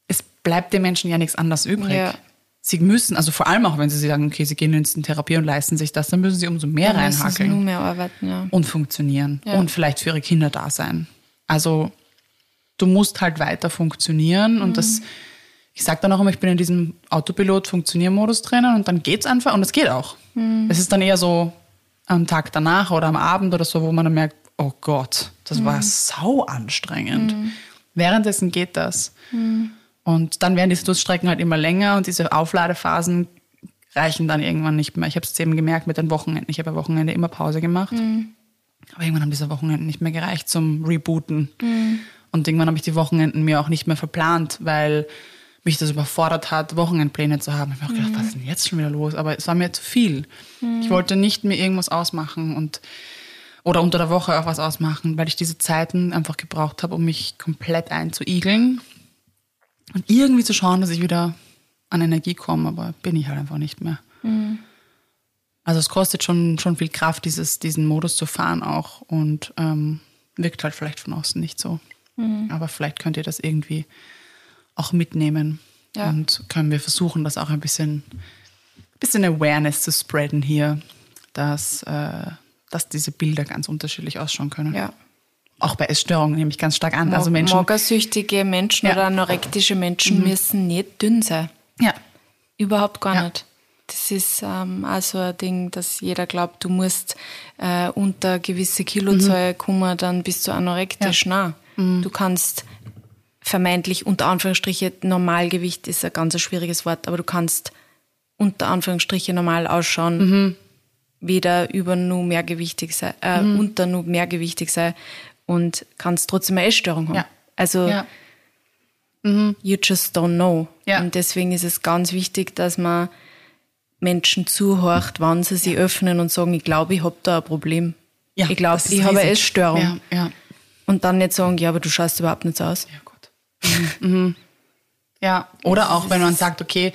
Es bleibt den Menschen ja nichts anderes übrig. Ja. Sie müssen, also vor allem auch, wenn sie sagen, okay, sie gehen jetzt in Therapie und leisten sich das, dann müssen sie umso mehr Dann reinhackeln nur mehr arbeiten, ja. und funktionieren Ja. und vielleicht für ihre Kinder da sein. Also du musst halt weiter funktionieren und das, ich sage dann auch immer, ich bin in diesem Autopilot-Funktioniermodus drinnen und dann geht's einfach und es geht auch. Es ist dann eher so am Tag danach oder am Abend oder so, wo man dann merkt, oh Gott, das war sau anstrengend. Währenddessen geht das. Und dann werden diese Durststrecken halt immer länger und diese Aufladephasen reichen dann irgendwann nicht mehr. Ich habe es eben gemerkt mit den Wochenenden. Ich habe am Wochenende immer Pause gemacht. Aber irgendwann haben diese Wochenenden nicht mehr gereicht zum Rebooten. Und irgendwann habe ich die Wochenenden mir auch nicht mehr verplant, weil mich das überfordert hat, Wochenendpläne zu haben. Ich habe mir auch gedacht, was ist denn jetzt schon wieder los? Aber es war mir zu viel. Ich wollte nicht mir irgendwas ausmachen und oder unter der Woche auch was ausmachen, weil ich diese Zeiten einfach gebraucht habe, um mich komplett einzuigeln und irgendwie zu schauen, dass ich wieder an Energie komme, aber bin ich halt einfach nicht mehr. Also es kostet schon, schon viel Kraft, dieses, diesen Modus zu fahren auch und ähm, wirkt halt vielleicht von außen nicht so. Aber vielleicht könnt ihr das irgendwie auch mitnehmen Ja. und können wir versuchen, das auch ein bisschen, bisschen Awareness zu spreaden hier, dass, äh, dass diese Bilder ganz unterschiedlich ausschauen können. Ja. Auch bei Essstörungen nehme ich ganz stark an. Also Menschen, Magersüchtige Menschen Ja. Mhm. oder anorektische Menschen müssen nicht dünn sein. ja, Überhaupt gar Ja. nicht. Das ist ähm, auch so ein Ding, dass jeder glaubt, du musst äh, unter gewisse Kilozahl kommen, dann bist du anorektisch. Nein, du kannst vermeintlich unter Anführungsstriche Normalgewicht ist ein ganz schwieriges Wort, aber du kannst unter Anführungsstriche normal ausschauen, weder über nur mehrgewichtig sein, äh, unter nur mehrgewichtig sein und kannst trotzdem eine Essstörung haben. Ja. Also ja. you just don't know. Ja. Und deswegen ist es ganz wichtig, dass man Menschen zuhorcht, wann sie sich öffnen und sagen, ich glaube, ich habe da ein Problem. ich glaube, ich habe eine riesig. Essstörung. Und dann nicht sagen, ja, aber du schaust überhaupt nicht so aus. Ja. Mhm. Ja, oder auch wenn man sagt, okay,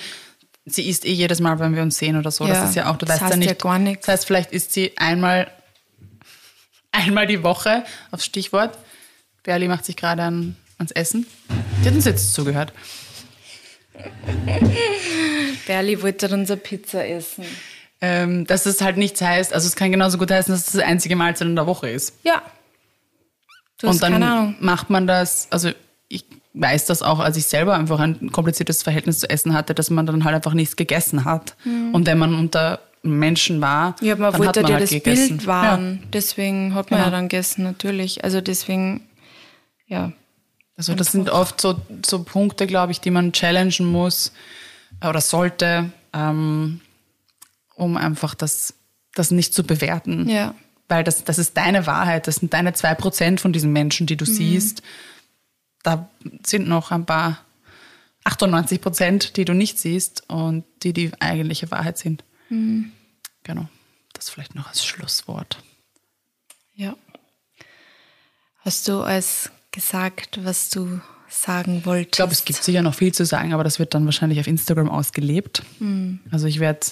sie isst eh jedes Mal, wenn wir uns sehen oder so. Ja, Das ist ja auch, du das weißt ja heißt nicht. ja gar nichts. Das heißt, vielleicht isst sie einmal, einmal die Woche, aufs Stichwort. Berli macht sich gerade an, ans Essen. Die hat uns jetzt zugehört. Berli wollte dann unsere Pizza essen. Ähm, dass es halt nichts heißt, also es kann genauso gut heißen, dass es das einzige Mahlzeit in der Woche ist. Ja. Du Und dann macht man das, also ich weiß das auch, als ich selber einfach ein kompliziertes Verhältnis zu Essen hatte, dass man dann halt einfach nichts gegessen hat. Und wenn man unter Menschen war. Ja, man dann wollte hat man ja halt das gegessen. Bild wahren. Deswegen hat man Genau. ja dann gegessen, natürlich. Also deswegen, ja. Also das sind oft so, so Punkte, glaube ich, die man challengen muss äh, oder sollte, ähm, um einfach das, das nicht zu bewerten. Ja. Weil das, das ist deine Wahrheit, das sind deine zwei Prozent von diesen Menschen, die du siehst. Da sind noch ein paar 98 Prozent, die du nicht siehst und die die eigentliche Wahrheit sind. Genau. Das vielleicht noch als Schlusswort. Ja. Hast du alles gesagt, was du sagen wolltest? Ich glaube, es gibt sicher noch viel zu sagen, aber das wird dann wahrscheinlich auf Instagram ausgelebt. Also ich werde,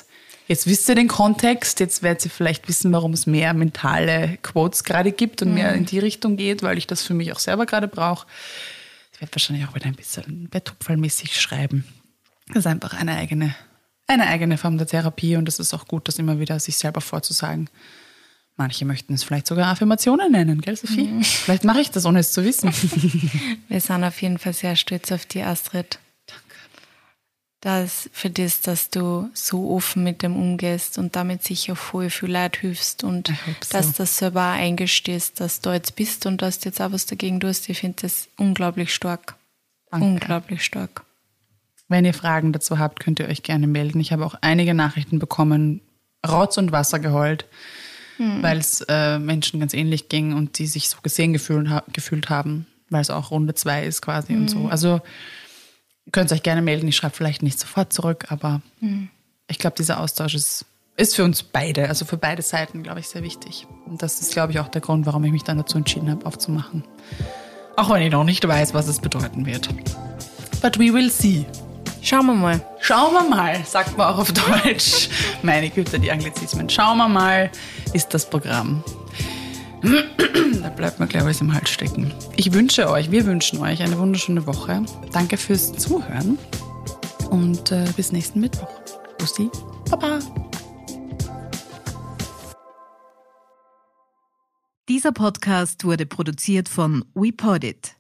jetzt wisst ihr den Kontext, jetzt werdet ihr vielleicht wissen, warum es mehr mentale Quotes gerade gibt und mehr in die Richtung geht, weil ich das für mich auch selber gerade brauche. Ich werde wahrscheinlich auch wieder ein bisschen betupfallmäßig schreiben. Das ist einfach eine eigene, eine eigene Form der Therapie und es ist auch gut, das immer wieder sich selber vorzusagen. Manche möchten es vielleicht sogar Affirmationen nennen, gell, Sophie? Vielleicht mache ich das, ohne es zu wissen. Wir sind auf jeden Fall sehr stolz auf die Astrid. Das, für das, dass du so offen mit dem umgehst und damit sicher voll viel Leid hilfst und so. dass du das selber auch eingestehst, dass du jetzt bist und dass du jetzt auch was dagegen tust. Ich finde das unglaublich stark. Danke. Unglaublich stark. Wenn ihr Fragen dazu habt, könnt ihr euch gerne melden. Ich habe auch einige Nachrichten bekommen, Rotz und Wasser geheult, weil es äh, Menschen ganz ähnlich ging und die sich so gesehen gefühlt, ha gefühlt haben, weil es auch Runde zwei ist quasi und so. Also ihr könnt euch gerne melden. Ich schreibe vielleicht nicht sofort zurück, aber ich glaube, dieser Austausch ist, ist für uns beide, also für beide Seiten, glaube ich, sehr wichtig. Und das ist, glaube ich, auch der Grund, warum ich mich dann dazu entschieden habe, aufzumachen. Auch wenn ich noch nicht weiß, was es bedeuten wird. But we will see. Schauen wir mal. Schauen wir mal, sagt man auch auf Deutsch. Meine Güte, die Anglizismen. Schauen wir mal, ist das Programm. Da bleibt mir gleich alles im Hals stecken. Ich wünsche euch, wir wünschen euch eine wunderschöne Woche. Danke fürs Zuhören und äh, bis nächsten Mittwoch. Bussi, Baba. Dieser Podcast wurde produziert von WePodit.